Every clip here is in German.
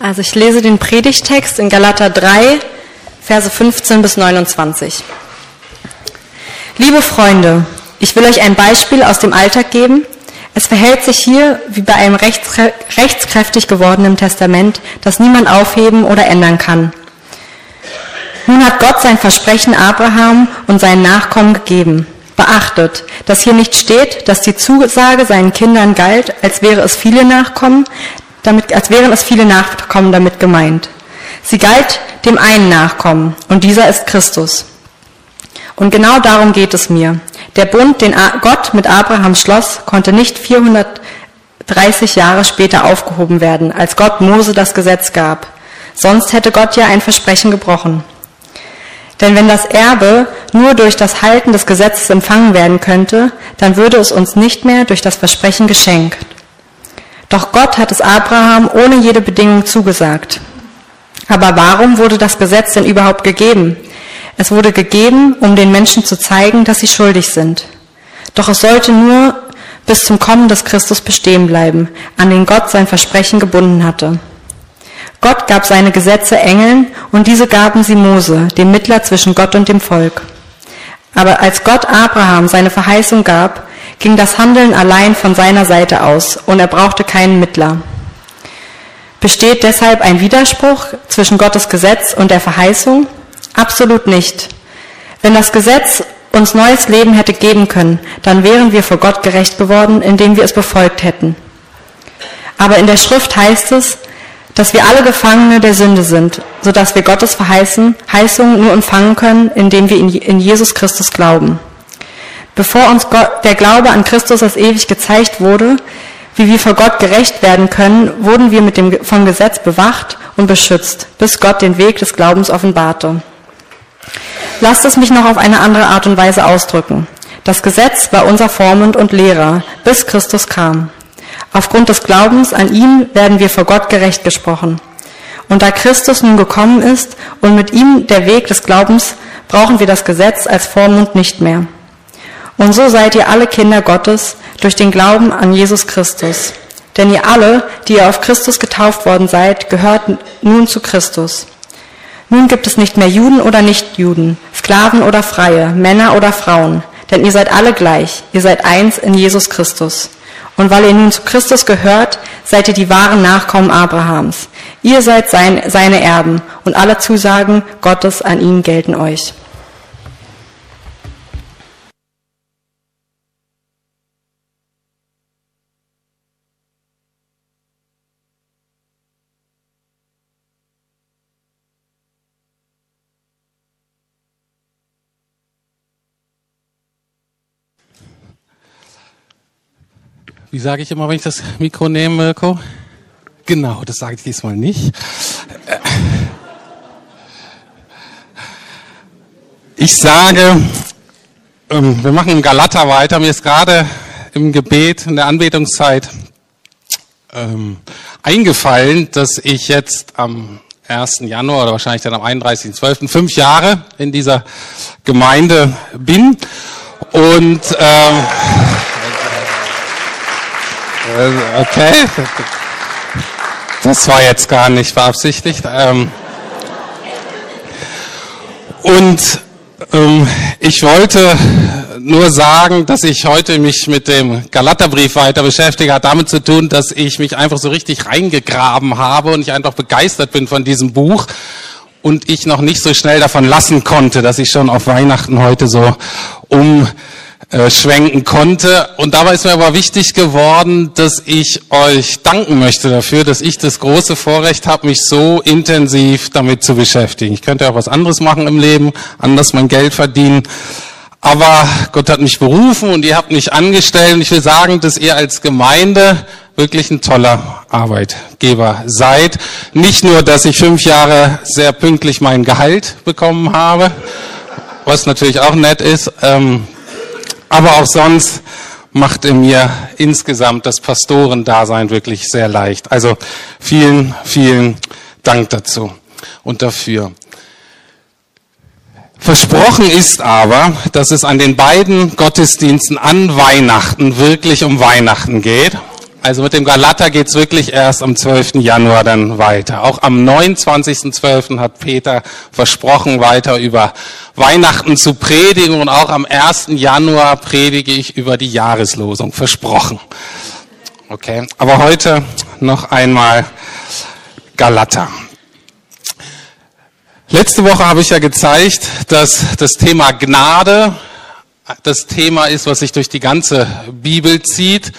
Also ich lese den Predigtext in Galater 3, Verse 15 bis 29. Liebe Freunde, ich will euch ein Beispiel aus dem Alltag geben. Es verhält sich hier wie bei einem rechtskräftig gewordenen Testament, das niemand aufheben oder ändern kann. Nun hat Gott sein Versprechen Abraham und seinen Nachkommen gegeben. Beachtet, dass hier nicht steht, dass die Zusage seinen Kindern galt, als wäre es viele Nachkommen, damit, als wären es viele Nachkommen damit gemeint. Sie galt dem einen Nachkommen und dieser ist Christus. Und genau darum geht es mir. Der Bund, den Gott mit Abraham schloss, konnte nicht 430 Jahre später aufgehoben werden, als Gott Mose das Gesetz gab. Sonst hätte Gott ja ein Versprechen gebrochen. Denn wenn das Erbe nur durch das Halten des Gesetzes empfangen werden könnte, dann würde es uns nicht mehr durch das Versprechen geschenkt. Doch Gott hat es Abraham ohne jede Bedingung zugesagt. Aber warum wurde das Gesetz denn überhaupt gegeben? Es wurde gegeben, um den Menschen zu zeigen, dass sie schuldig sind. Doch es sollte nur bis zum Kommen des Christus bestehen bleiben, an den Gott sein Versprechen gebunden hatte. Gott gab seine Gesetze Engeln und diese gaben sie Mose, dem Mittler zwischen Gott und dem Volk. Aber als Gott Abraham seine Verheißung gab, ging das Handeln allein von seiner Seite aus und er brauchte keinen Mittler. Besteht deshalb ein Widerspruch zwischen Gottes Gesetz und der Verheißung? Absolut nicht. Wenn das Gesetz uns neues Leben hätte geben können, dann wären wir vor Gott gerecht geworden, indem wir es befolgt hätten. Aber in der Schrift heißt es, dass wir alle Gefangene der Sünde sind, so dass wir Gottes Verheißung nur empfangen können, indem wir in Jesus Christus glauben. Bevor uns der Glaube an Christus als ewig gezeigt wurde, wie wir vor Gott gerecht werden können, wurden wir mit dem, vom Gesetz bewacht und beschützt, bis Gott den Weg des Glaubens offenbarte. Lasst es mich noch auf eine andere Art und Weise ausdrücken. Das Gesetz war unser Vormund und Lehrer, bis Christus kam. Aufgrund des Glaubens an ihn werden wir vor Gott gerecht gesprochen. Und da Christus nun gekommen ist und mit ihm der Weg des Glaubens, brauchen wir das Gesetz als Vormund nicht mehr. Und so seid ihr alle Kinder Gottes durch den Glauben an Jesus Christus. Denn ihr alle, die ihr auf Christus getauft worden seid, gehört nun zu Christus. Nun gibt es nicht mehr Juden oder Nichtjuden, Sklaven oder Freie, Männer oder Frauen, denn ihr seid alle gleich, ihr seid eins in Jesus Christus. Und weil ihr nun zu Christus gehört, seid ihr die wahren Nachkommen Abrahams. Ihr seid sein, seine Erben und alle Zusagen Gottes an ihn gelten euch. Wie sage ich immer, wenn ich das Mikro nehme, Mirko? Genau, das sage ich diesmal nicht. Ich sage, ähm, wir machen im Galater weiter. Mir ist gerade im Gebet in der Anbetungszeit ähm, eingefallen, dass ich jetzt am 1. Januar oder wahrscheinlich dann am 31.12. fünf Jahre in dieser Gemeinde bin. Und ähm, äh, okay. Das war jetzt gar nicht beabsichtigt. Ähm, und ähm, ich wollte nur sagen, dass ich heute mich mit dem Galaterbrief weiter beschäftige, hat damit zu tun, dass ich mich einfach so richtig reingegraben habe und ich einfach begeistert bin von diesem Buch und ich noch nicht so schnell davon lassen konnte, dass ich schon auf Weihnachten heute so um äh, schwenken konnte. Und dabei ist mir aber wichtig geworden, dass ich euch danken möchte dafür, dass ich das große Vorrecht habe, mich so intensiv damit zu beschäftigen. Ich könnte auch was anderes machen im Leben, anders mein Geld verdienen. Aber Gott hat mich berufen und ihr habt mich angestellt. Und ich will sagen, dass ihr als Gemeinde wirklich ein toller Arbeitgeber seid. Nicht nur, dass ich fünf Jahre sehr pünktlich mein Gehalt bekommen habe, was natürlich auch nett ist. Ähm, aber auch sonst macht er mir insgesamt das Pastorendasein wirklich sehr leicht. Also vielen, vielen Dank dazu und dafür. Versprochen ist aber, dass es an den beiden Gottesdiensten an Weihnachten wirklich um Weihnachten geht. Also mit dem Galater geht's wirklich erst am 12. Januar dann weiter. Auch am 29.12. hat Peter versprochen, weiter über Weihnachten zu predigen und auch am 1. Januar predige ich über die Jahreslosung. Versprochen. Okay, aber heute noch einmal Galater. Letzte Woche habe ich ja gezeigt, dass das Thema Gnade das Thema ist, was sich durch die ganze Bibel zieht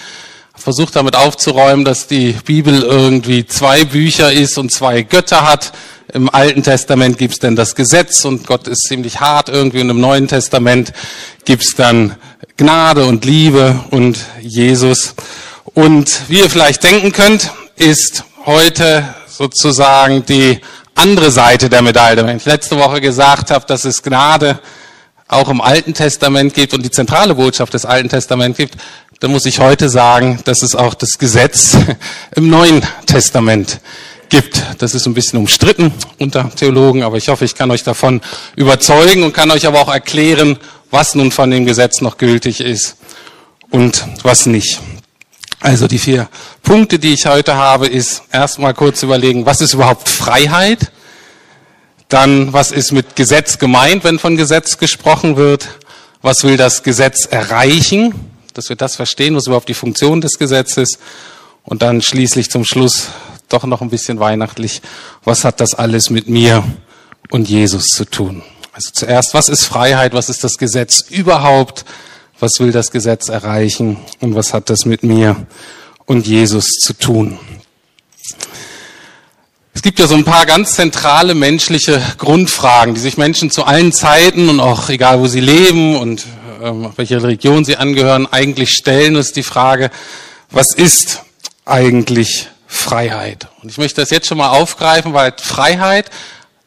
versucht damit aufzuräumen, dass die Bibel irgendwie zwei Bücher ist und zwei Götter hat. Im Alten Testament gibt's dann das Gesetz und Gott ist ziemlich hart irgendwie und im Neuen Testament gibt's dann Gnade und Liebe und Jesus. Und wie ihr vielleicht denken könnt, ist heute sozusagen die andere Seite der Medaille. Wenn ich letzte Woche gesagt habe, dass es Gnade auch im Alten Testament gibt und die zentrale Botschaft des Alten Testaments gibt, dann muss ich heute sagen, dass es auch das Gesetz im Neuen Testament gibt. Das ist ein bisschen umstritten unter Theologen, aber ich hoffe, ich kann euch davon überzeugen und kann euch aber auch erklären, was nun von dem Gesetz noch gültig ist und was nicht. Also die vier Punkte, die ich heute habe, ist erstmal kurz überlegen, was ist überhaupt Freiheit? Dann, was ist mit Gesetz gemeint, wenn von Gesetz gesprochen wird? Was will das Gesetz erreichen? Dass wir das verstehen, was überhaupt die Funktion des Gesetzes und dann schließlich zum Schluss doch noch ein bisschen weihnachtlich, was hat das alles mit mir und Jesus zu tun? Also zuerst, was ist Freiheit, was ist das Gesetz überhaupt, was will das Gesetz erreichen und was hat das mit mir und Jesus zu tun? Es gibt ja so ein paar ganz zentrale menschliche Grundfragen, die sich Menschen zu allen Zeiten und auch egal wo sie leben und ähm, Religion sie angehören, eigentlich stellen, ist die Frage, was ist eigentlich Freiheit? Und ich möchte das jetzt schon mal aufgreifen, weil Freiheit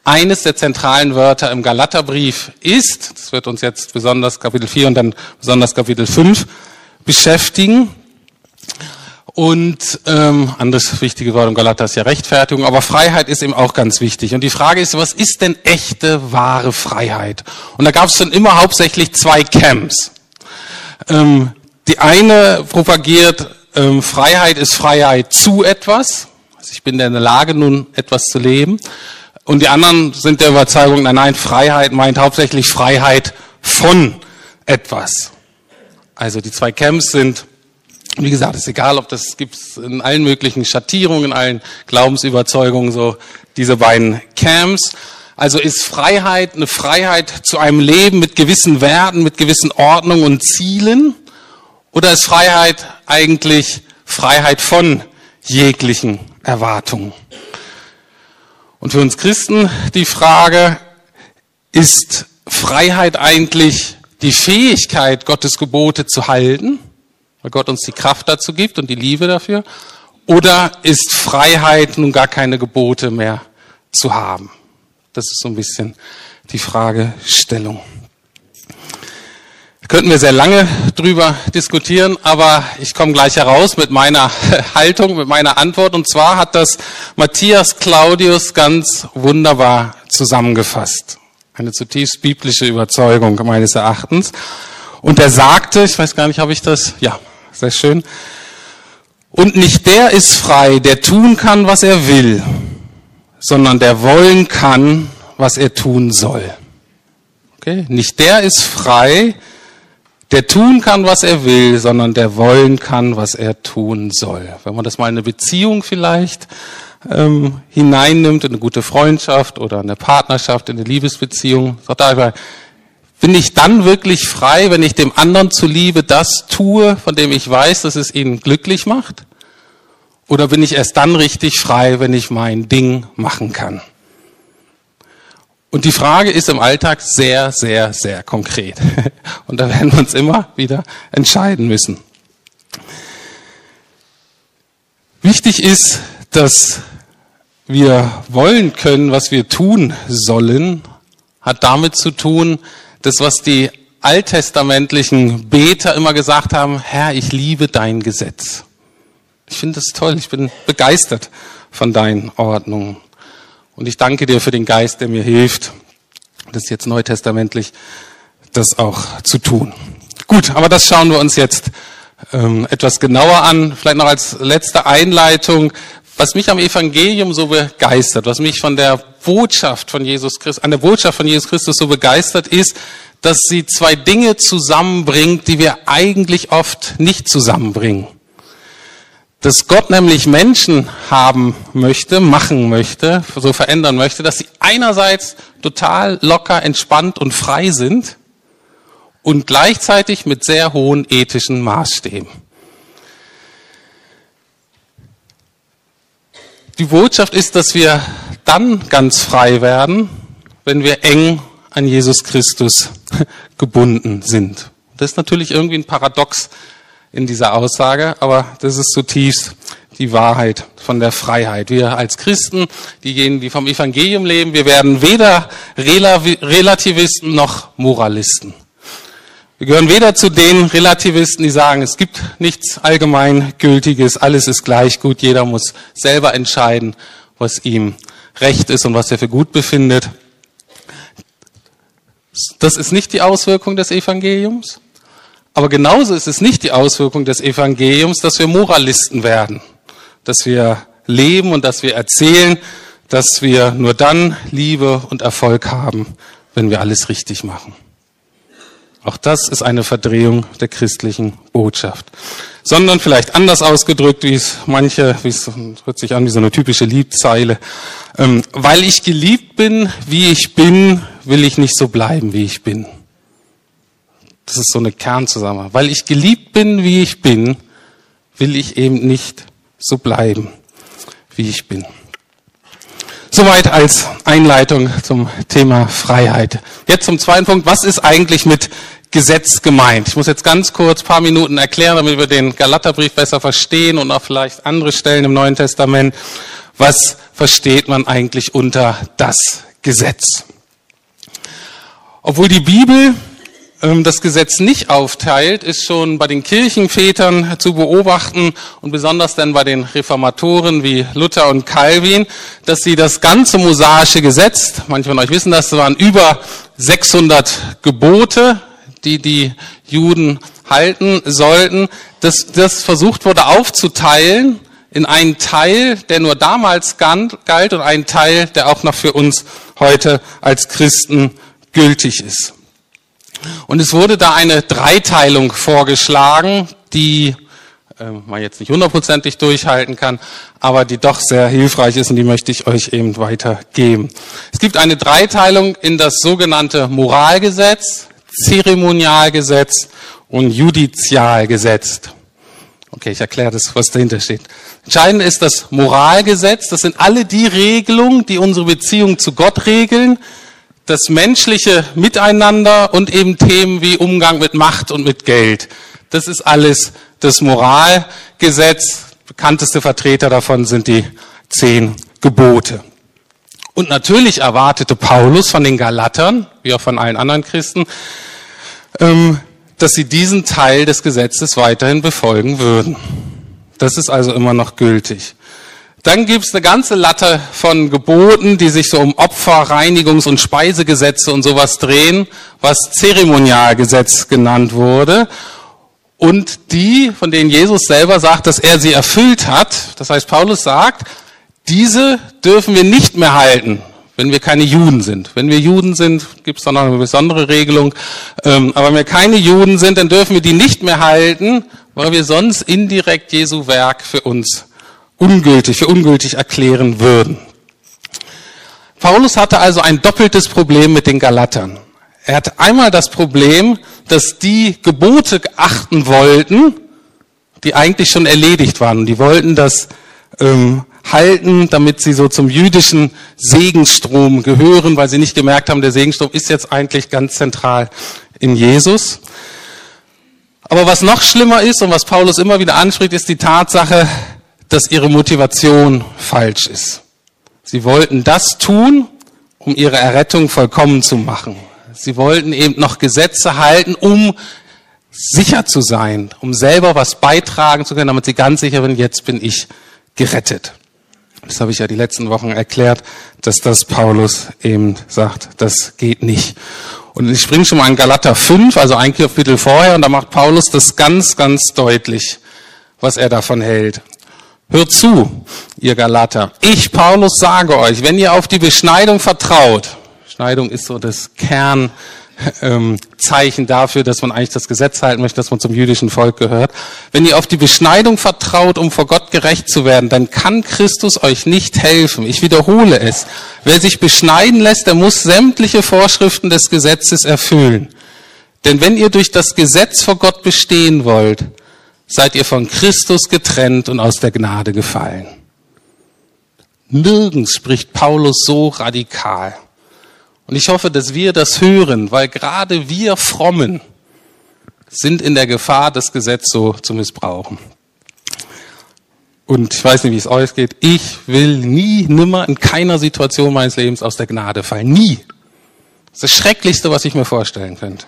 eines der zentralen Wörter im Galaterbrief ist. Das wird uns jetzt besonders Kapitel 4 und dann besonders Kapitel 5 beschäftigen. Und ähm, anderes wichtige Wort im Galater ist ja Rechtfertigung, aber Freiheit ist eben auch ganz wichtig. Und die Frage ist, was ist denn echte, wahre Freiheit? Und da gab es dann immer hauptsächlich zwei Camps. Ähm, die eine propagiert, ähm, Freiheit ist Freiheit zu etwas. Also ich bin in der Lage, nun etwas zu leben. Und die anderen sind der Überzeugung, nein, nein, Freiheit meint hauptsächlich Freiheit von etwas. Also die zwei Camps sind wie gesagt, ist egal, ob das gibt in allen möglichen Schattierungen, in allen Glaubensüberzeugungen so diese beiden Camps. Also ist Freiheit eine Freiheit zu einem Leben mit gewissen Werten, mit gewissen Ordnungen und Zielen? Oder ist Freiheit eigentlich Freiheit von jeglichen Erwartungen? Und für uns Christen die Frage, ist Freiheit eigentlich die Fähigkeit, Gottes Gebote zu halten? Weil Gott uns die Kraft dazu gibt und die Liebe dafür? Oder ist Freiheit nun gar keine Gebote mehr zu haben? Das ist so ein bisschen die Fragestellung. Da könnten wir sehr lange drüber diskutieren, aber ich komme gleich heraus mit meiner Haltung, mit meiner Antwort. Und zwar hat das Matthias Claudius ganz wunderbar zusammengefasst. Eine zutiefst biblische Überzeugung meines Erachtens. Und er sagte, ich weiß gar nicht, ob ich das, ja, sehr schön. Und nicht der ist frei, der tun kann, was er will, sondern der wollen kann, was er tun soll. Okay? Nicht der ist frei, der tun kann, was er will, sondern der wollen kann, was er tun soll. Wenn man das mal in eine Beziehung vielleicht ähm, hineinnimmt, in eine gute Freundschaft oder eine Partnerschaft, in eine Liebesbeziehung, sagt er, bin ich dann wirklich frei, wenn ich dem anderen zuliebe das tue, von dem ich weiß, dass es ihn glücklich macht? Oder bin ich erst dann richtig frei, wenn ich mein Ding machen kann? Und die Frage ist im Alltag sehr, sehr, sehr konkret. Und da werden wir uns immer wieder entscheiden müssen. Wichtig ist, dass wir wollen können, was wir tun sollen, hat damit zu tun, das, was die alttestamentlichen Beter immer gesagt haben, Herr, ich liebe dein Gesetz. Ich finde das toll, ich bin begeistert von deinen Ordnungen. Und ich danke dir für den Geist, der mir hilft, das jetzt neutestamentlich, das auch zu tun. Gut, aber das schauen wir uns jetzt ähm, etwas genauer an. Vielleicht noch als letzte Einleitung, was mich am Evangelium so begeistert, was mich von der Botschaft von Jesus Christus, an der Botschaft von Jesus Christus so begeistert ist, dass sie zwei Dinge zusammenbringt, die wir eigentlich oft nicht zusammenbringen. Dass Gott nämlich Menschen haben möchte, machen möchte, so verändern möchte, dass sie einerseits total locker, entspannt und frei sind und gleichzeitig mit sehr hohen ethischen Maßstäben. Die Botschaft ist, dass wir dann ganz frei werden, wenn wir eng an Jesus Christus gebunden sind. Das ist natürlich irgendwie ein Paradox in dieser Aussage, aber das ist zutiefst die Wahrheit von der Freiheit. Wir als Christen, diejenigen, die vom Evangelium leben, wir werden weder Relativisten noch Moralisten. Wir gehören weder zu den Relativisten, die sagen, es gibt nichts allgemeingültiges, alles ist gleich gut, jeder muss selber entscheiden, was ihm recht ist und was er für gut befindet. Das ist nicht die Auswirkung des Evangeliums. Aber genauso ist es nicht die Auswirkung des Evangeliums, dass wir Moralisten werden, dass wir leben und dass wir erzählen, dass wir nur dann Liebe und Erfolg haben, wenn wir alles richtig machen. Auch das ist eine Verdrehung der christlichen Botschaft. Sondern vielleicht anders ausgedrückt, wie es manche, wie es hört sich an wie so eine typische Liebzeile. Ähm, weil ich geliebt bin, wie ich bin, will ich nicht so bleiben, wie ich bin. Das ist so eine Kernzusammenhang. Weil ich geliebt bin, wie ich bin, will ich eben nicht so bleiben, wie ich bin. Soweit als Einleitung zum Thema Freiheit. Jetzt zum zweiten Punkt. Was ist eigentlich mit Gesetz gemeint? Ich muss jetzt ganz kurz paar Minuten erklären, damit wir den Galaterbrief besser verstehen und auch vielleicht andere Stellen im Neuen Testament. Was versteht man eigentlich unter das Gesetz? Obwohl die Bibel ähm, das Gesetz nicht aufteilt, ist schon bei den Kirchenvätern zu beobachten und besonders dann bei den Reformatoren wie Luther und Calvin, dass sie das ganze mosaische Gesetz, manche von euch wissen das, waren über 600 Gebote, die die Juden halten sollten, dass das versucht wurde aufzuteilen in einen Teil, der nur damals galt und einen Teil, der auch noch für uns heute als Christen gültig ist. Und es wurde da eine Dreiteilung vorgeschlagen, die äh, man jetzt nicht hundertprozentig durchhalten kann, aber die doch sehr hilfreich ist und die möchte ich euch eben weitergeben. Es gibt eine Dreiteilung in das sogenannte Moralgesetz, Zeremonialgesetz und Judizialgesetz. Okay, ich erkläre das, was dahinter steht. Entscheidend ist das Moralgesetz. Das sind alle die Regelungen, die unsere Beziehung zu Gott regeln, das menschliche Miteinander und eben Themen wie Umgang mit Macht und mit Geld. Das ist alles das Moralgesetz. Bekannteste Vertreter davon sind die zehn Gebote. Und natürlich erwartete Paulus von den Galatern, wie auch von allen anderen Christen, ähm, dass sie diesen Teil des Gesetzes weiterhin befolgen würden. Das ist also immer noch gültig. Dann gibt's eine ganze Latte von Geboten, die sich so um Opfer, Reinigungs- und Speisegesetze und sowas drehen, was Zeremonialgesetz genannt wurde. Und die, von denen Jesus selber sagt, dass er sie erfüllt hat, das heißt, Paulus sagt, diese dürfen wir nicht mehr halten, wenn wir keine Juden sind. Wenn wir Juden sind, gibt's dann noch eine besondere Regelung. Ähm, aber wenn wir keine Juden sind, dann dürfen wir die nicht mehr halten, weil wir sonst indirekt Jesu Werk für uns ungültig, für ungültig erklären würden. Paulus hatte also ein doppeltes Problem mit den Galatern. Er hatte einmal das Problem, dass die Gebote achten wollten, die eigentlich schon erledigt waren. Die wollten das ähm, halten, damit sie so zum jüdischen Segensstrom gehören, weil sie nicht gemerkt haben, der Segensstrom ist jetzt eigentlich ganz zentral in Jesus. Aber was noch schlimmer ist und was Paulus immer wieder anspricht, ist die Tatsache, dass ihre Motivation falsch ist. Sie wollten das tun, um ihre Errettung vollkommen zu machen. Sie wollten eben noch Gesetze halten, um sicher zu sein, um selber was beitragen zu können, damit sie ganz sicher sind, jetzt bin ich gerettet. Das habe ich ja die letzten Wochen erklärt, dass das Paulus eben sagt, das geht nicht. Und ich springe schon mal in Galater 5, also ein Kapitel vorher, und da macht Paulus das ganz, ganz deutlich, was er davon hält. Hört zu, ihr Galater. Ich, Paulus, sage euch, wenn ihr auf die Beschneidung vertraut, Beschneidung ist so das Kern, ähm, Zeichen dafür, dass man eigentlich das Gesetz halten möchte, dass man zum jüdischen Volk gehört. Wenn ihr auf die Beschneidung vertraut, um vor Gott gerecht zu werden, dann kann Christus euch nicht helfen. Ich wiederhole es. Wer sich beschneiden lässt, der muss sämtliche Vorschriften des Gesetzes erfüllen. Denn wenn ihr durch das Gesetz vor Gott bestehen wollt, seid ihr von Christus getrennt und aus der Gnade gefallen. Nirgends spricht Paulus so radikal. Und ich hoffe, dass wir das hören, weil gerade wir Frommen sind in der Gefahr, das Gesetz so zu missbrauchen. Und ich weiß nicht, wie es euch geht. Ich will nie, nimmer in keiner Situation meines Lebens aus der Gnade fallen. Nie. Das ist das Schrecklichste, was ich mir vorstellen könnte.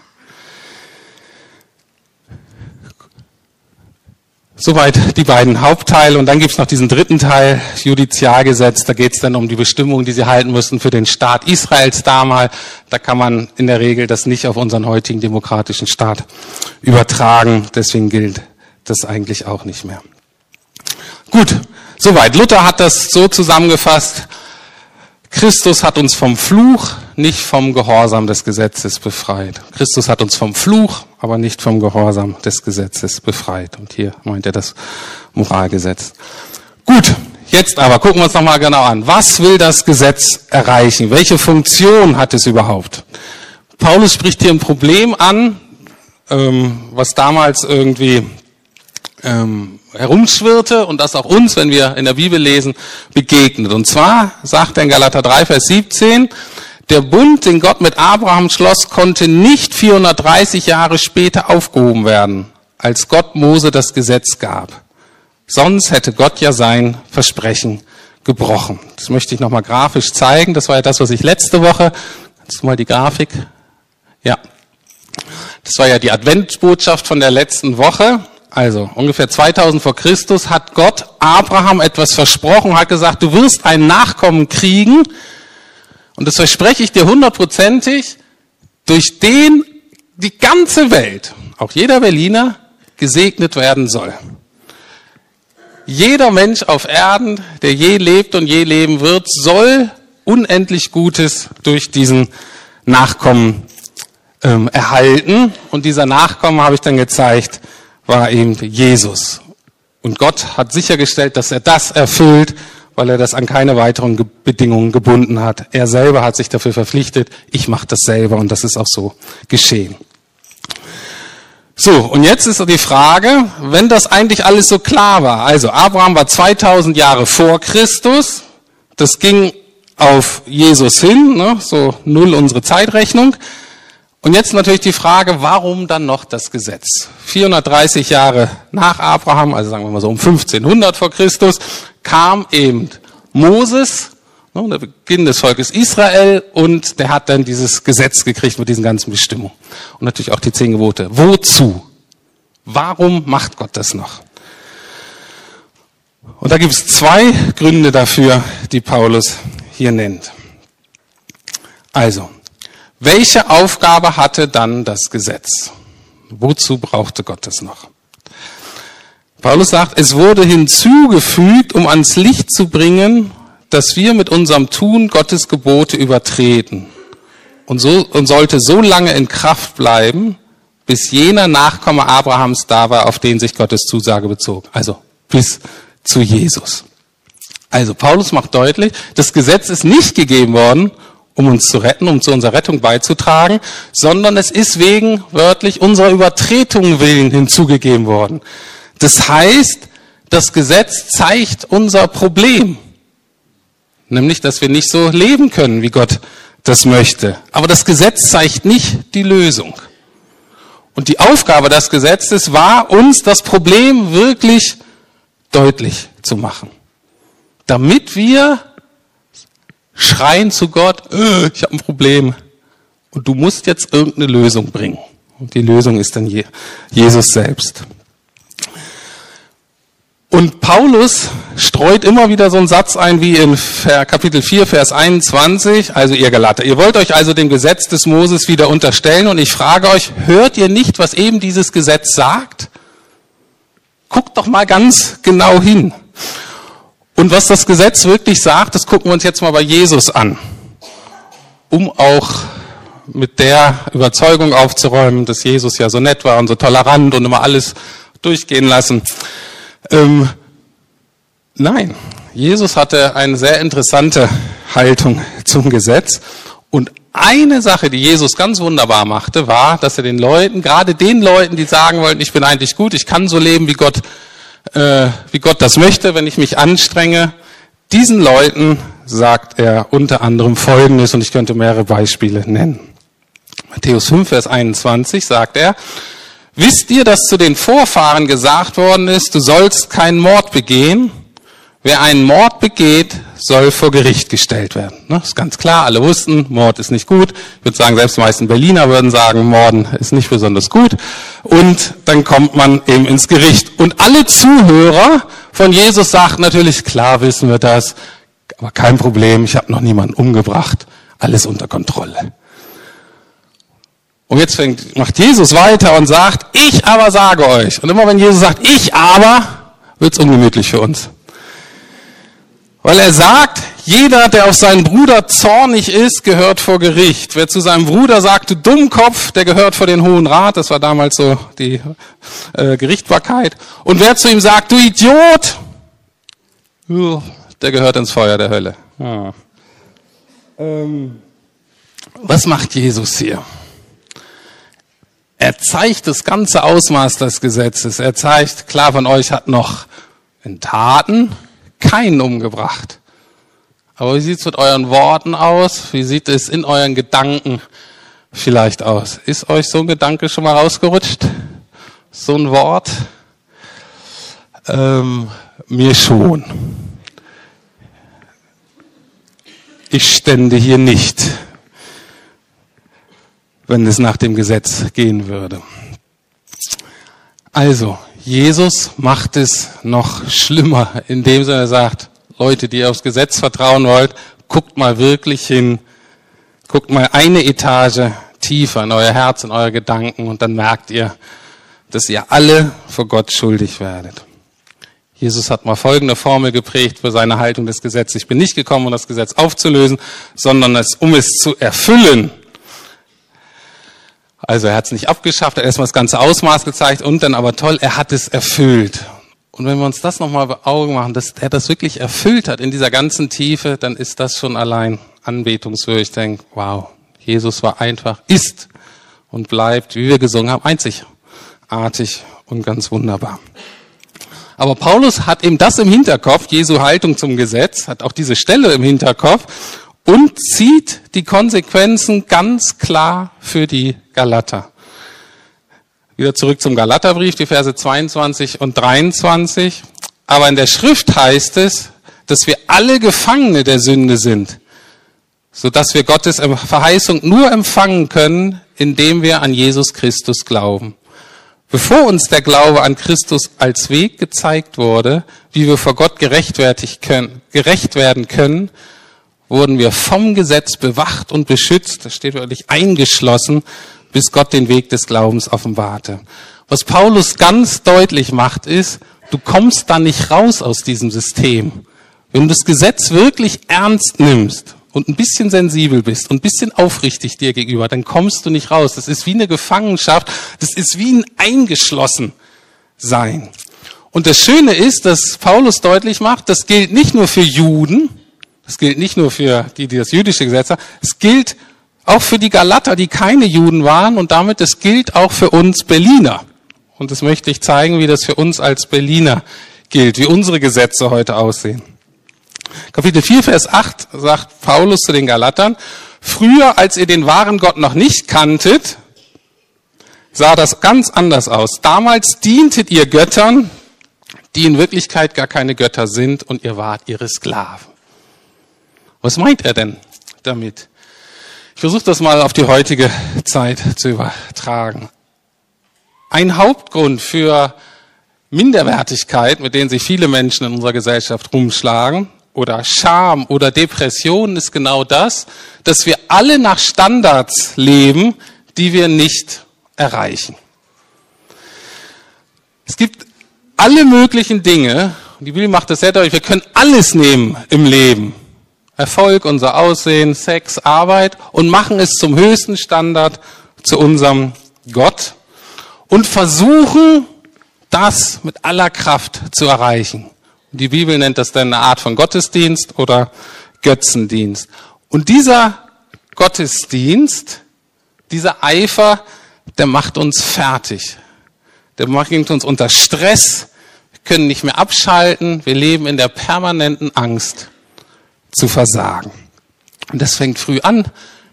Soweit die beiden Hauptteile. Und dann gibt's noch diesen dritten Teil, Judizialgesetz. Da geht's dann um die Bestimmungen, die sie halten müssen für den Staat Israels damals. Da kann man in der Regel das nicht auf unseren heutigen demokratischen Staat übertragen. Deswegen gilt das eigentlich auch nicht mehr. Gut, soweit. Luther hat das so zusammengefasst. Christus hat uns vom Fluch, nicht vom Gehorsam des Gesetzes befreit. Christus hat uns vom Fluch, aber nicht vom Gehorsam des Gesetzes befreit. Und hier meint er das Moralgesetz. Gut, jetzt aber gucken wir uns nochmal genau an. Was will das Gesetz erreichen? Welche Funktion hat es überhaupt? Paulus spricht hier ein Problem an, ähm, was damals irgendwie ähm, herumschwirrte und das auch uns, wenn wir in der Bibel lesen, begegnet. Und zwar sagt er in Galater 3, Vers 17, der Bund, den Gott mit Abraham schloss, konnte nicht 430 Jahre später aufgehoben werden, als Gott Mose das Gesetz gab. Sonst hätte Gott ja sein Versprechen gebrochen. Das möchte ich nochmal grafisch zeigen. Das war ja das, was ich letzte Woche, du mal die Grafik? Ja. Das war ja die Adventbotschaft von der letzten Woche. Also ungefähr 2000 vor Christus hat Gott Abraham etwas versprochen, hat gesagt, du wirst einen Nachkommen kriegen und das verspreche ich dir hundertprozentig, durch den die ganze Welt, auch jeder Berliner, gesegnet werden soll. Jeder Mensch auf Erden, der je lebt und je leben wird, soll unendlich Gutes durch diesen Nachkommen ähm, erhalten. Und dieser Nachkommen, habe ich dann gezeigt, war eben Jesus. Und Gott hat sichergestellt, dass er das erfüllt, weil er das an keine weiteren Ge Bedingungen gebunden hat. Er selber hat sich dafür verpflichtet, ich mache das selber und das ist auch so geschehen. So, und jetzt ist die Frage, wenn das eigentlich alles so klar war, also Abraham war 2000 Jahre vor Christus, das ging auf Jesus hin, ne, so null unsere Zeitrechnung, und jetzt natürlich die Frage, warum dann noch das Gesetz? 430 Jahre nach Abraham, also sagen wir mal so um 1500 vor Christus, kam eben Moses, ne, der Beginn des Volkes Israel, und der hat dann dieses Gesetz gekriegt mit diesen ganzen Bestimmungen. Und natürlich auch die zehn Gebote. Wozu? Warum macht Gott das noch? Und da gibt es zwei Gründe dafür, die Paulus hier nennt. Also, welche Aufgabe hatte dann das Gesetz? Wozu brauchte Gott es noch? Paulus sagt, es wurde hinzugefügt, um ans Licht zu bringen, dass wir mit unserem Tun Gottes Gebote übertreten und, so, und sollte so lange in Kraft bleiben, bis jener Nachkomme Abrahams da war, auf den sich Gottes Zusage bezog. Also bis zu Jesus. Also Paulus macht deutlich, das Gesetz ist nicht gegeben worden, um uns zu retten, um zu unserer Rettung beizutragen, sondern es ist wegen wörtlich unserer Übertretung willen hinzugegeben worden. Das heißt, das Gesetz zeigt unser Problem, nämlich, dass wir nicht so leben können, wie Gott das möchte. Aber das Gesetz zeigt nicht die Lösung. Und die Aufgabe des Gesetzes war, uns das Problem wirklich deutlich zu machen, damit wir schreien zu Gott, äh, ich habe ein Problem und du musst jetzt irgendeine Lösung bringen. Und die Lösung ist dann Jesus selbst. Und Paulus streut immer wieder so einen Satz ein wie in Kapitel 4, Vers 21, also ihr Galater. Ihr wollt euch also dem Gesetz des Moses wieder unterstellen und ich frage euch, hört ihr nicht, was eben dieses Gesetz sagt? Guckt doch mal ganz genau hin. Und was das Gesetz wirklich sagt, das gucken wir uns jetzt mal bei Jesus an, um auch mit der Überzeugung aufzuräumen, dass Jesus ja so nett war und so tolerant und immer alles durchgehen lassen. Ähm, nein, Jesus hatte eine sehr interessante Haltung zum Gesetz. Und eine Sache, die Jesus ganz wunderbar machte, war, dass er den Leuten, gerade den Leuten, die sagen wollten, ich bin eigentlich gut, ich kann so leben, wie Gott, äh, wie Gott das möchte, wenn ich mich anstrenge, diesen Leuten sagt er unter anderem Folgendes, und ich könnte mehrere Beispiele nennen. Matthäus 5, Vers 21 sagt er, Wisst ihr, dass zu den Vorfahren gesagt worden ist, du sollst keinen Mord begehen? Wer einen Mord begeht, soll vor Gericht gestellt werden. Das ist ganz klar, alle wussten, Mord ist nicht gut. Ich würde sagen, selbst die meisten Berliner würden sagen, Morden ist nicht besonders gut. Und dann kommt man eben ins Gericht. Und alle Zuhörer von Jesus sagten natürlich, klar wissen wir das, aber kein Problem, ich habe noch niemanden umgebracht, alles unter Kontrolle. Und jetzt fängt, macht Jesus weiter und sagt, ich aber sage euch. Und immer wenn Jesus sagt, ich aber, wird's ungemütlich für uns. Weil er sagt, jeder, der auf seinen Bruder zornig ist, gehört vor Gericht. Wer zu seinem Bruder sagt, du Dummkopf, der gehört vor den Hohen Rat. Das war damals so die äh, Gerichtbarkeit. Und wer zu ihm sagt, du Idiot, der gehört ins Feuer der Hölle. Ja. Ähm, was macht Jesus hier? Er zeigt das ganze Ausmaß des Gesetzes. Er zeigt, klar von euch hat noch in Taten keinen umgebracht. Aber wie sieht es mit euren Worten aus? Wie sieht es in euren Gedanken vielleicht aus? Ist euch so ein Gedanke schon mal rausgerutscht? So ein Wort? Ähm, mir schon. Ich stände hier nicht wenn es nach dem Gesetz gehen würde. Also, Jesus macht es noch schlimmer, indem er sagt, Leute, die aufs Gesetz vertrauen wollt, guckt mal wirklich hin, guckt mal eine Etage tiefer in euer Herz, in eure Gedanken und dann merkt ihr, dass ihr alle vor Gott schuldig werdet. Jesus hat mal folgende Formel geprägt für seine Haltung des Gesetzes. Ich bin nicht gekommen, um das Gesetz aufzulösen, sondern es, um es zu erfüllen. Also er hat es nicht abgeschafft, er hat erstmal das ganze Ausmaß gezeigt und dann aber toll, er hat es erfüllt. Und wenn wir uns das nochmal bei Augen machen, dass er das wirklich erfüllt hat in dieser ganzen Tiefe, dann ist das schon allein anbetungswürdig. Ich denke, wow, Jesus war einfach, ist und bleibt, wie wir gesungen haben, einzigartig und ganz wunderbar. Aber Paulus hat eben das im Hinterkopf, Jesu Haltung zum Gesetz, hat auch diese Stelle im Hinterkopf und zieht die Konsequenzen ganz klar für die Galater. Wieder zurück zum Galaterbrief, die Verse 22 und 23. Aber in der Schrift heißt es, dass wir alle Gefangene der Sünde sind, so dass wir Gottes Verheißung nur empfangen können, indem wir an Jesus Christus glauben. Bevor uns der Glaube an Christus als Weg gezeigt wurde, wie wir vor Gott gerecht werden können, wurden wir vom Gesetz bewacht und beschützt, das steht wirklich eingeschlossen, bis Gott den Weg des Glaubens offenbarte. Was Paulus ganz deutlich macht, ist, du kommst da nicht raus aus diesem System. Wenn du das Gesetz wirklich ernst nimmst und ein bisschen sensibel bist und ein bisschen aufrichtig dir gegenüber, dann kommst du nicht raus. Das ist wie eine Gefangenschaft, das ist wie ein eingeschlossen sein. Und das Schöne ist, dass Paulus deutlich macht, das gilt nicht nur für Juden, das gilt nicht nur für die, die das jüdische Gesetz haben. Es gilt auch für die Galater, die keine Juden waren. Und damit, es gilt auch für uns Berliner. Und das möchte ich zeigen, wie das für uns als Berliner gilt, wie unsere Gesetze heute aussehen. Kapitel 4, Vers 8 sagt Paulus zu den Galatern, früher als ihr den wahren Gott noch nicht kanntet, sah das ganz anders aus. Damals dientet ihr Göttern, die in Wirklichkeit gar keine Götter sind und ihr wart ihre Sklaven. Was meint er denn damit? Ich versuche das mal auf die heutige Zeit zu übertragen. Ein Hauptgrund für Minderwertigkeit, mit denen sich viele Menschen in unserer Gesellschaft rumschlagen, oder Scham oder Depression ist genau das, dass wir alle nach Standards leben, die wir nicht erreichen. Es gibt alle möglichen Dinge, die Bibel macht das sehr deutlich, wir können alles nehmen im Leben. Erfolg, unser Aussehen, Sex, Arbeit und machen es zum höchsten Standard zu unserem Gott und versuchen, das mit aller Kraft zu erreichen. Die Bibel nennt das dann eine Art von Gottesdienst oder Götzendienst. Und dieser Gottesdienst, dieser Eifer, der macht uns fertig. Der macht uns unter Stress. Wir können nicht mehr abschalten. Wir leben in der permanenten Angst zu versagen. Und das fängt früh an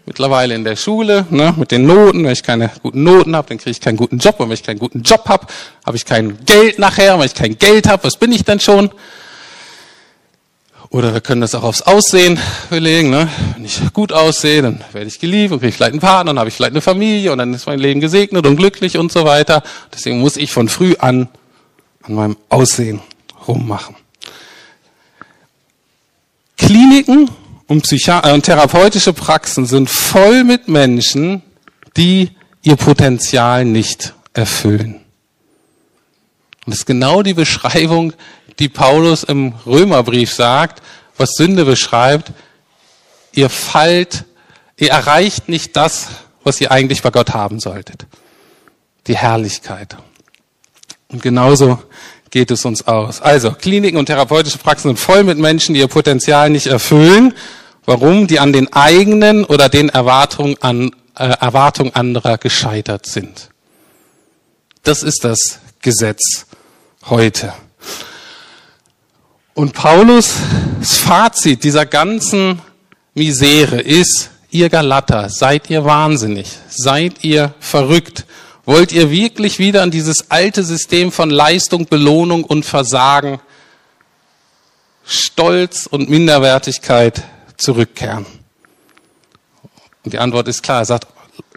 mittlerweile in der Schule, ne, mit den Noten. Wenn ich keine guten Noten habe, dann kriege ich keinen guten Job. Und wenn ich keinen guten Job habe, habe ich kein Geld nachher. Und wenn ich kein Geld habe, was bin ich denn schon? Oder wir können das auch aufs Aussehen belegen. Ne? Wenn ich gut aussehe, dann werde ich geliebt und kriege vielleicht einen Partner, dann habe ich vielleicht eine Familie und dann ist mein Leben gesegnet und glücklich und so weiter. Deswegen muss ich von früh an an meinem Aussehen rummachen. Kliniken und, Psychi äh, und therapeutische Praxen sind voll mit Menschen, die ihr Potenzial nicht erfüllen. Und das ist genau die Beschreibung, die Paulus im Römerbrief sagt, was Sünde beschreibt. Ihr fallt, ihr erreicht nicht das, was ihr eigentlich bei Gott haben solltet. Die Herrlichkeit. Und genauso geht es uns aus. Also, Kliniken und therapeutische Praxen sind voll mit Menschen, die ihr Potenzial nicht erfüllen Warum? Die an den eigenen oder den Erwartungen, an, äh, Erwartungen anderer gescheitert sind. Das ist das Gesetz heute. Und Paulus Fazit dieser ganzen Misere ist, ihr Galater, seid ihr wahnsinnig, seid ihr verrückt, wollt ihr wirklich wieder an dieses alte System von Leistung, Belohnung und Versagen, Stolz und Minderwertigkeit zurückkehren? Und die Antwort ist klar. Er sagt,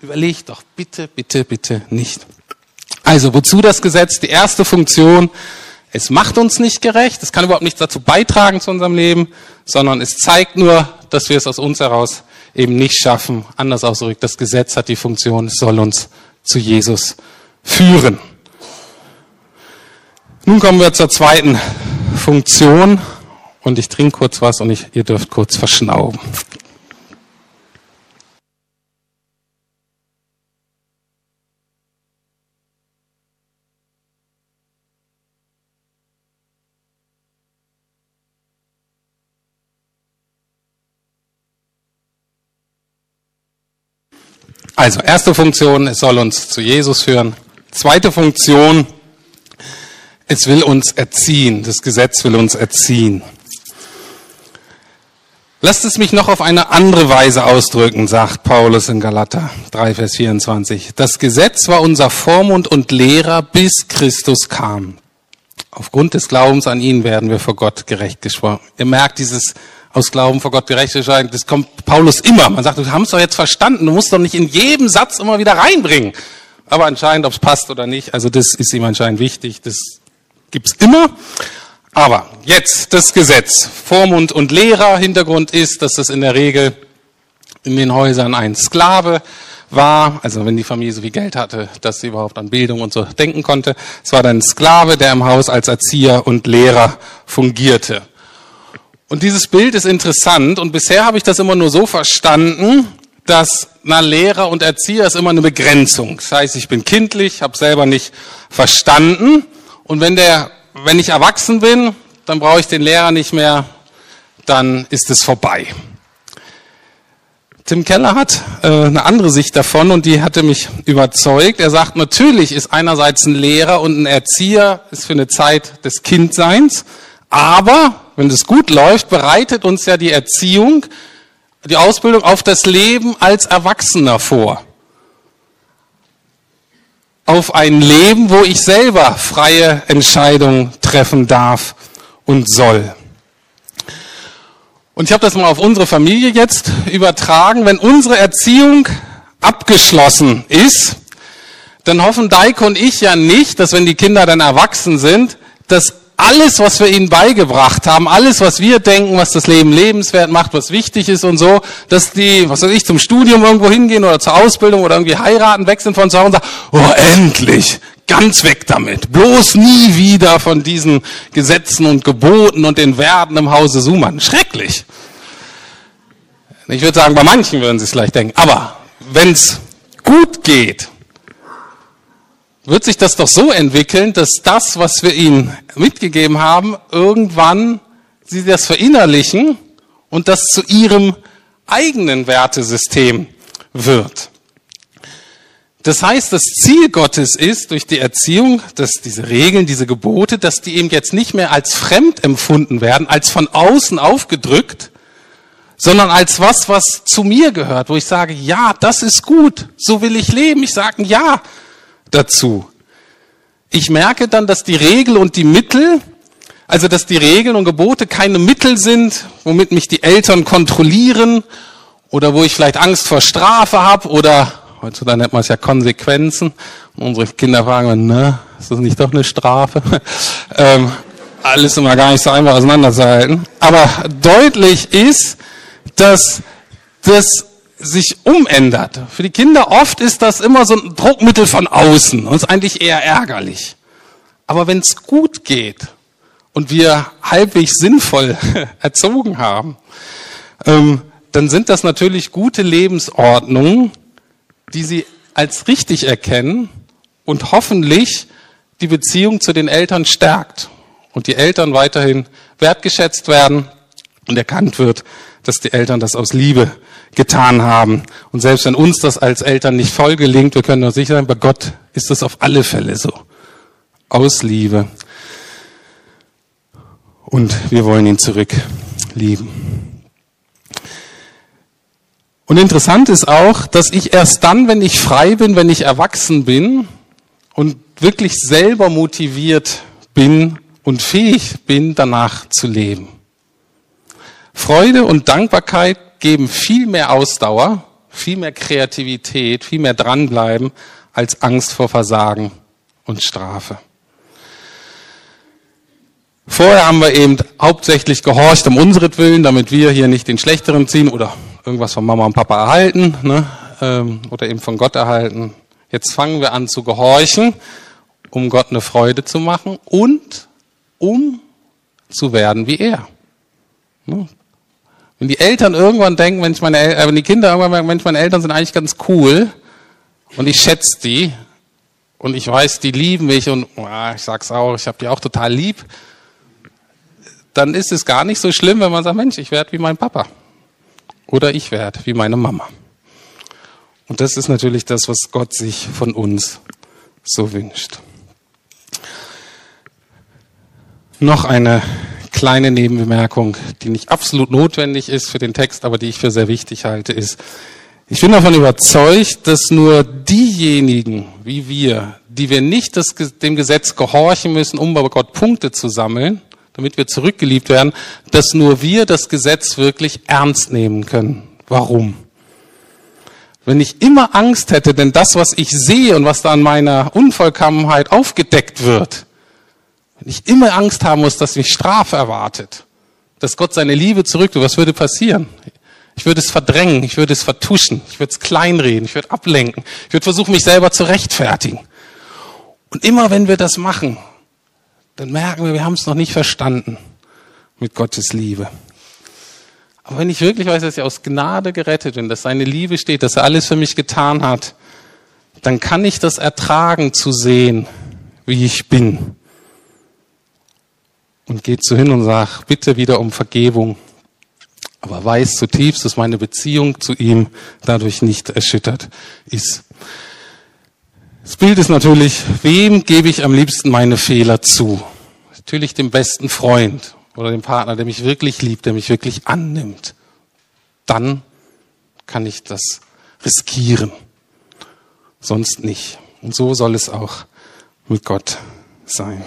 überleg doch bitte, bitte, bitte nicht. Also, wozu das Gesetz? Die erste Funktion, es macht uns nicht gerecht, es kann überhaupt nichts dazu beitragen zu unserem Leben, sondern es zeigt nur, dass wir es aus uns heraus eben nicht schaffen. Anders ausgedrückt, das Gesetz hat die Funktion, es soll uns zu Jesus führen. Nun kommen wir zur zweiten Funktion und ich trinke kurz was und ich, ihr dürft kurz verschnauben. Also, erste Funktion, es soll uns zu Jesus führen. Zweite Funktion, es will uns erziehen. Das Gesetz will uns erziehen. Lasst es mich noch auf eine andere Weise ausdrücken, sagt Paulus in Galater 3, Vers 24. Das Gesetz war unser Vormund und Lehrer, bis Christus kam. Aufgrund des Glaubens an ihn werden wir vor Gott gerecht gesprochen. Ihr merkt dieses aus Glauben vor Gott gerecht gesprochen, das kommt Paulus immer. Man sagt, du hast es doch jetzt verstanden, du musst doch nicht in jedem Satz immer wieder reinbringen. Aber anscheinend, ob es passt oder nicht, also das ist ihm anscheinend wichtig, das gibt's immer. Aber jetzt das Gesetz. Vormund und Lehrer. Hintergrund ist, dass das in der Regel in den Häusern ein Sklave war, also wenn die Familie so viel Geld hatte, dass sie überhaupt an Bildung und so denken konnte. Es war dann ein Sklave, der im Haus als Erzieher und Lehrer fungierte. Und dieses Bild ist interessant und bisher habe ich das immer nur so verstanden, dass na Lehrer und Erzieher ist immer eine Begrenzung. Das heißt, ich bin kindlich, habe selber nicht verstanden und wenn der wenn ich erwachsen bin, dann brauche ich den Lehrer nicht mehr, dann ist es vorbei. Tim Keller hat äh, eine andere Sicht davon und die hatte mich überzeugt. Er sagt, natürlich ist einerseits ein Lehrer und ein Erzieher ist für eine Zeit des Kindseins, aber wenn es gut läuft, bereitet uns ja die Erziehung, die Ausbildung auf das Leben als Erwachsener vor auf ein Leben, wo ich selber freie Entscheidungen treffen darf und soll. Und ich habe das mal auf unsere Familie jetzt übertragen. Wenn unsere Erziehung abgeschlossen ist, dann hoffen Deike und ich ja nicht, dass wenn die Kinder dann erwachsen sind, dass alles, was wir ihnen beigebracht haben, alles, was wir denken, was das Leben lebenswert macht, was wichtig ist und so, dass die, was weiß ich, zum Studium irgendwo hingehen oder zur Ausbildung oder irgendwie heiraten, wechseln von zu Hause und sagen, oh, endlich, ganz weg damit. Bloß nie wieder von diesen Gesetzen und Geboten und den Werden im Hause Sumann. Schrecklich. Ich würde sagen, bei manchen würden sie es vielleicht denken. Aber wenn es gut geht, wird sich das doch so entwickeln, dass das, was wir ihnen mitgegeben haben, irgendwann sie das verinnerlichen und das zu ihrem eigenen Wertesystem wird. Das heißt, das Ziel Gottes ist durch die Erziehung, dass diese Regeln, diese Gebote, dass die eben jetzt nicht mehr als fremd empfunden werden, als von außen aufgedrückt, sondern als was, was zu mir gehört, wo ich sage, ja, das ist gut, so will ich leben. Ich sage ja dazu. Ich merke dann, dass die Regel und die Mittel, also dass die Regeln und Gebote keine Mittel sind, womit mich die Eltern kontrollieren oder wo ich vielleicht Angst vor Strafe habe oder heutzutage nennt man es ja Konsequenzen. Und unsere Kinder fragen, ne, ist das nicht doch eine Strafe? ähm, alles immer gar nicht so einfach auseinanderzuhalten. Aber deutlich ist, dass das sich umändert. Für die Kinder oft ist das immer so ein Druckmittel von außen und ist eigentlich eher ärgerlich. Aber wenn es gut geht und wir halbwegs sinnvoll erzogen haben, ähm, dann sind das natürlich gute Lebensordnungen, die sie als richtig erkennen und hoffentlich die Beziehung zu den Eltern stärkt und die Eltern weiterhin wertgeschätzt werden und erkannt wird, dass die Eltern das aus Liebe getan haben. Und selbst wenn uns das als Eltern nicht voll gelingt, wir können uns sicher sein, bei Gott ist das auf alle Fälle so. Aus Liebe. Und wir wollen ihn zurück lieben. Und interessant ist auch, dass ich erst dann, wenn ich frei bin, wenn ich erwachsen bin und wirklich selber motiviert bin und fähig bin, danach zu leben. Freude und Dankbarkeit geben viel mehr Ausdauer, viel mehr Kreativität, viel mehr dranbleiben als Angst vor Versagen und Strafe. Vorher haben wir eben hauptsächlich gehorcht um unseretwillen, damit wir hier nicht den Schlechteren ziehen oder irgendwas von Mama und Papa erhalten ne, ähm, oder eben von Gott erhalten. Jetzt fangen wir an zu gehorchen, um Gott eine Freude zu machen und um zu werden wie er. Wenn die Eltern irgendwann denken, wenn, ich meine, äh, wenn die Kinder irgendwann merken, Mensch, meine Eltern sind eigentlich ganz cool und ich schätze die und ich weiß, die lieben mich und oh, ich sag's auch, ich habe die auch total lieb, dann ist es gar nicht so schlimm, wenn man sagt, Mensch, ich werde wie mein Papa oder ich werde wie meine Mama. Und das ist natürlich das, was Gott sich von uns so wünscht. Noch eine kleine Nebenbemerkung, die nicht absolut notwendig ist für den Text, aber die ich für sehr wichtig halte, ist, ich bin davon überzeugt, dass nur diejenigen wie wir, die wir nicht das, dem Gesetz gehorchen müssen, um bei Gott Punkte zu sammeln, damit wir zurückgeliebt werden, dass nur wir das Gesetz wirklich ernst nehmen können. Warum? Wenn ich immer Angst hätte, denn das, was ich sehe und was da an meiner Unvollkommenheit aufgedeckt wird, wenn ich immer Angst haben muss, dass mich Strafe erwartet, dass Gott seine Liebe zurücktut, was würde passieren? Ich würde es verdrängen, ich würde es vertuschen, ich würde es kleinreden, ich würde ablenken, ich würde versuchen, mich selber zu rechtfertigen. Und immer wenn wir das machen, dann merken wir, wir haben es noch nicht verstanden mit Gottes Liebe. Aber wenn ich wirklich weiß, dass ich aus Gnade gerettet bin, dass seine Liebe steht, dass er alles für mich getan hat, dann kann ich das ertragen zu sehen, wie ich bin und geht so hin und sagt, bitte wieder um Vergebung. Aber weiß zutiefst, dass meine Beziehung zu ihm dadurch nicht erschüttert ist. Das Bild ist natürlich, wem gebe ich am liebsten meine Fehler zu? Natürlich dem besten Freund oder dem Partner, der mich wirklich liebt, der mich wirklich annimmt. Dann kann ich das riskieren. Sonst nicht. Und so soll es auch mit Gott sein.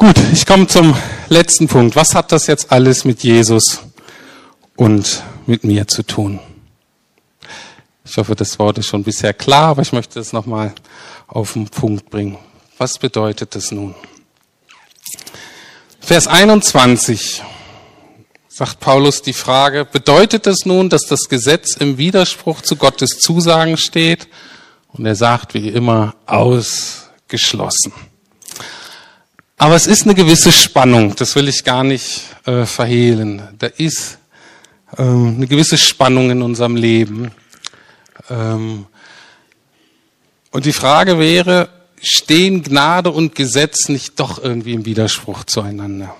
Gut, ich komme zum letzten Punkt. Was hat das jetzt alles mit Jesus und mit mir zu tun? Ich hoffe, das Wort ist schon bisher klar, aber ich möchte es nochmal auf den Punkt bringen. Was bedeutet das nun? Vers 21 sagt Paulus die Frage, bedeutet das nun, dass das Gesetz im Widerspruch zu Gottes Zusagen steht? Und er sagt wie immer, ausgeschlossen. Aber es ist eine gewisse Spannung, das will ich gar nicht äh, verhehlen. Da ist ähm, eine gewisse Spannung in unserem Leben. Ähm, und die Frage wäre, stehen Gnade und Gesetz nicht doch irgendwie im Widerspruch zueinander?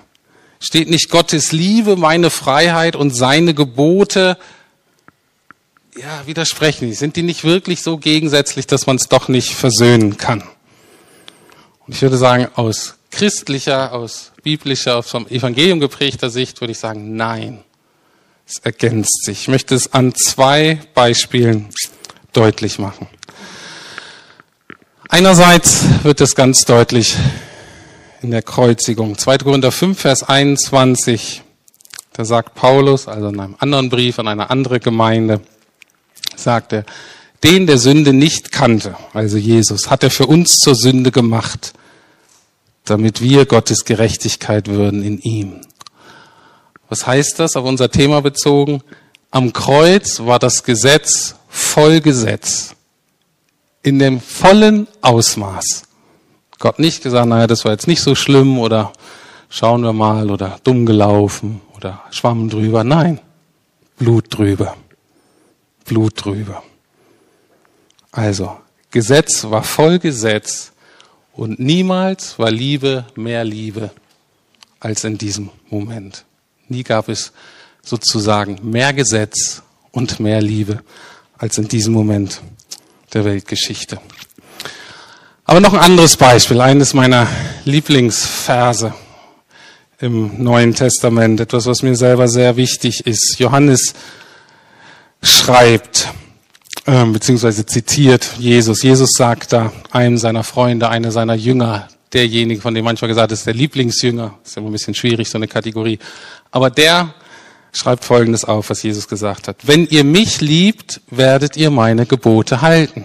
Steht nicht Gottes Liebe, meine Freiheit und seine Gebote, ja, widersprechen die? Sind die nicht wirklich so gegensätzlich, dass man es doch nicht versöhnen kann? Und ich würde sagen, aus christlicher, aus biblischer, vom Evangelium geprägter Sicht würde ich sagen, nein. Es ergänzt sich. Ich möchte es an zwei Beispielen deutlich machen. Einerseits wird es ganz deutlich in der Kreuzigung. 2. Korinther 5, Vers 21, da sagt Paulus, also in einem anderen Brief an eine andere Gemeinde, sagt er, den der Sünde nicht kannte, also Jesus, hat er für uns zur Sünde gemacht, damit wir Gottes Gerechtigkeit würden in ihm. Was heißt das auf unser Thema bezogen? Am Kreuz war das Gesetz voll Gesetz in dem vollen Ausmaß. Gott nicht gesagt, naja, das war jetzt nicht so schlimm oder schauen wir mal oder dumm gelaufen oder schwamm drüber. Nein, Blut drüber. Blut drüber. Also, Gesetz war voll Gesetz und niemals war Liebe mehr Liebe als in diesem Moment. Nie gab es sozusagen mehr Gesetz und mehr Liebe als in diesem Moment der Weltgeschichte. Aber noch ein anderes Beispiel, eines meiner Lieblingsverse im Neuen Testament, etwas, was mir selber sehr wichtig ist. Johannes schreibt, äh, beziehungsweise zitiert Jesus. Jesus sagt da einem seiner Freunde, einer seiner Jünger, derjenige, von dem manchmal gesagt ist, der Lieblingsjünger, ist immer ein bisschen schwierig, so eine Kategorie. Aber der schreibt Folgendes auf, was Jesus gesagt hat. Wenn ihr mich liebt, werdet ihr meine Gebote halten.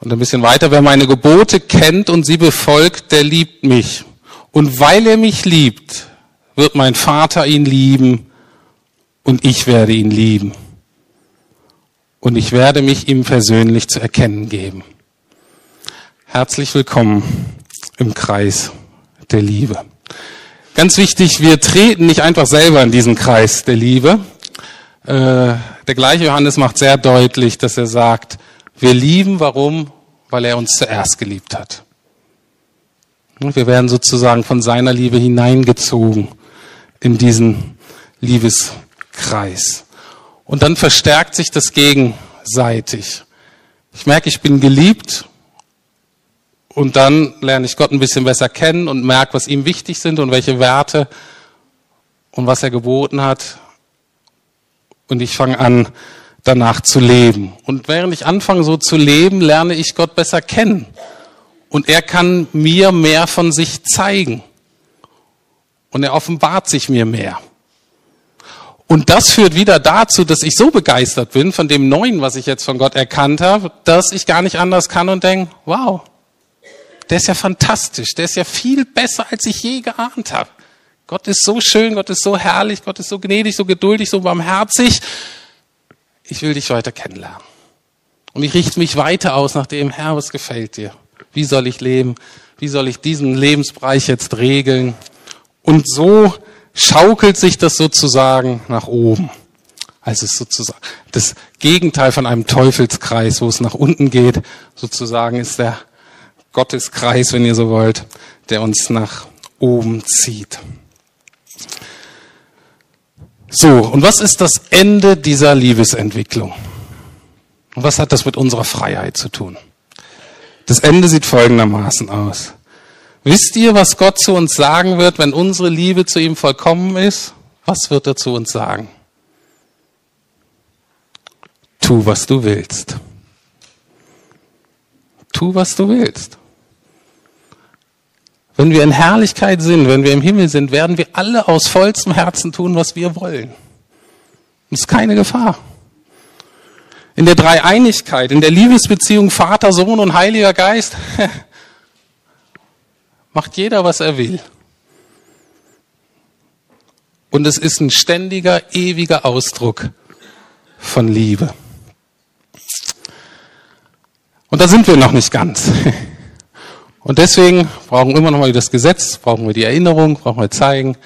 Und ein bisschen weiter, wer meine Gebote kennt und sie befolgt, der liebt mich. Und weil er mich liebt, wird mein Vater ihn lieben und ich werde ihn lieben. Und ich werde mich ihm persönlich zu erkennen geben. Herzlich willkommen im Kreis der Liebe. Ganz wichtig, wir treten nicht einfach selber in diesen Kreis der Liebe. Äh, der gleiche Johannes macht sehr deutlich, dass er sagt, wir lieben, warum? Weil er uns zuerst geliebt hat. Wir werden sozusagen von seiner Liebe hineingezogen in diesen Liebeskreis. Und dann verstärkt sich das gegenseitig. Ich merke, ich bin geliebt und dann lerne ich Gott ein bisschen besser kennen und merke, was ihm wichtig sind und welche Werte und was er geboten hat. Und ich fange an, danach zu leben. Und während ich anfange so zu leben, lerne ich Gott besser kennen. Und er kann mir mehr von sich zeigen. Und er offenbart sich mir mehr. Und das führt wieder dazu, dass ich so begeistert bin von dem Neuen, was ich jetzt von Gott erkannt habe, dass ich gar nicht anders kann und denke, wow, der ist ja fantastisch, der ist ja viel besser, als ich je geahnt habe. Gott ist so schön, Gott ist so herrlich, Gott ist so gnädig, so geduldig, so barmherzig. Ich will dich weiter kennenlernen. Und ich richte mich weiter aus nach dem, Herr, was gefällt dir? Wie soll ich leben? Wie soll ich diesen Lebensbereich jetzt regeln? Und so schaukelt sich das sozusagen nach oben. Also es ist sozusagen das Gegenteil von einem Teufelskreis, wo es nach unten geht. Sozusagen ist der Gotteskreis, wenn ihr so wollt, der uns nach oben zieht. So, und was ist das Ende dieser Liebesentwicklung? Und was hat das mit unserer Freiheit zu tun? Das Ende sieht folgendermaßen aus. Wisst ihr, was Gott zu uns sagen wird, wenn unsere Liebe zu ihm vollkommen ist? Was wird er zu uns sagen? Tu, was du willst. Tu, was du willst. Wenn wir in Herrlichkeit sind, wenn wir im Himmel sind, werden wir alle aus vollstem Herzen tun, was wir wollen. Das ist keine Gefahr. In der Dreieinigkeit, in der Liebesbeziehung Vater, Sohn und Heiliger Geist macht jeder, was er will. Und es ist ein ständiger, ewiger Ausdruck von Liebe. Und da sind wir noch nicht ganz. Und deswegen brauchen wir immer noch mal das Gesetz, brauchen wir die Erinnerung, brauchen wir zeigen,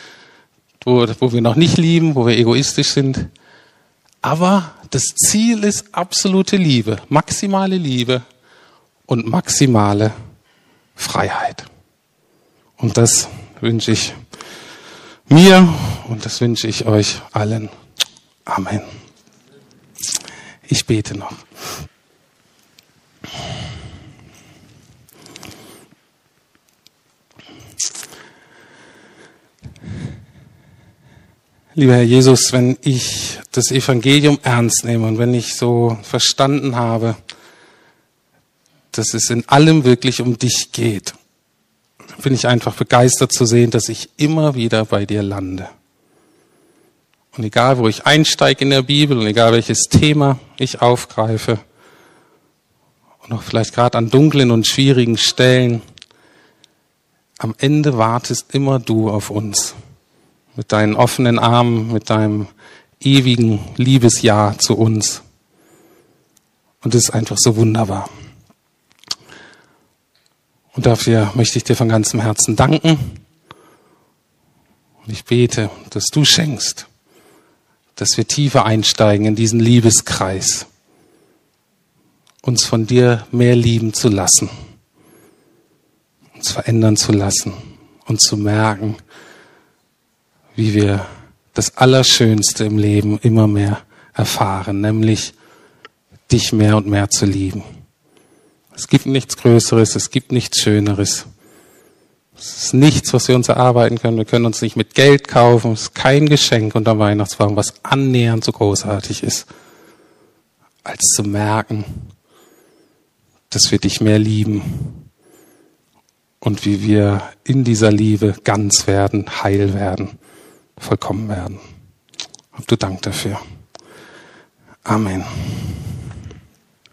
wo, wo wir noch nicht lieben, wo wir egoistisch sind. Aber das Ziel ist absolute Liebe, maximale Liebe und maximale Freiheit. Und das wünsche ich mir und das wünsche ich euch allen. Amen. Ich bete noch. Lieber Herr Jesus, wenn ich das Evangelium ernst nehme und wenn ich so verstanden habe, dass es in allem wirklich um dich geht, bin ich einfach begeistert zu sehen, dass ich immer wieder bei dir lande. Und egal, wo ich einsteige in der Bibel und egal welches Thema ich aufgreife, und auch vielleicht gerade an dunklen und schwierigen Stellen, am Ende wartest immer du auf uns mit deinen offenen Armen, mit deinem ewigen Liebesjahr zu uns. Und es ist einfach so wunderbar. Und dafür möchte ich dir von ganzem Herzen danken. Und ich bete, dass du schenkst, dass wir tiefer einsteigen in diesen Liebeskreis, uns von dir mehr lieben zu lassen, uns verändern zu lassen und zu merken, wie wir das Allerschönste im Leben immer mehr erfahren, nämlich dich mehr und mehr zu lieben. Es gibt nichts Größeres, es gibt nichts Schöneres. Es ist nichts, was wir uns erarbeiten können. Wir können uns nicht mit Geld kaufen. Es ist kein Geschenk unter Weihnachtsbaum, was annähernd so großartig ist, als zu merken, dass wir dich mehr lieben und wie wir in dieser Liebe ganz werden, heil werden vollkommen werden. Und du Dank dafür. Amen.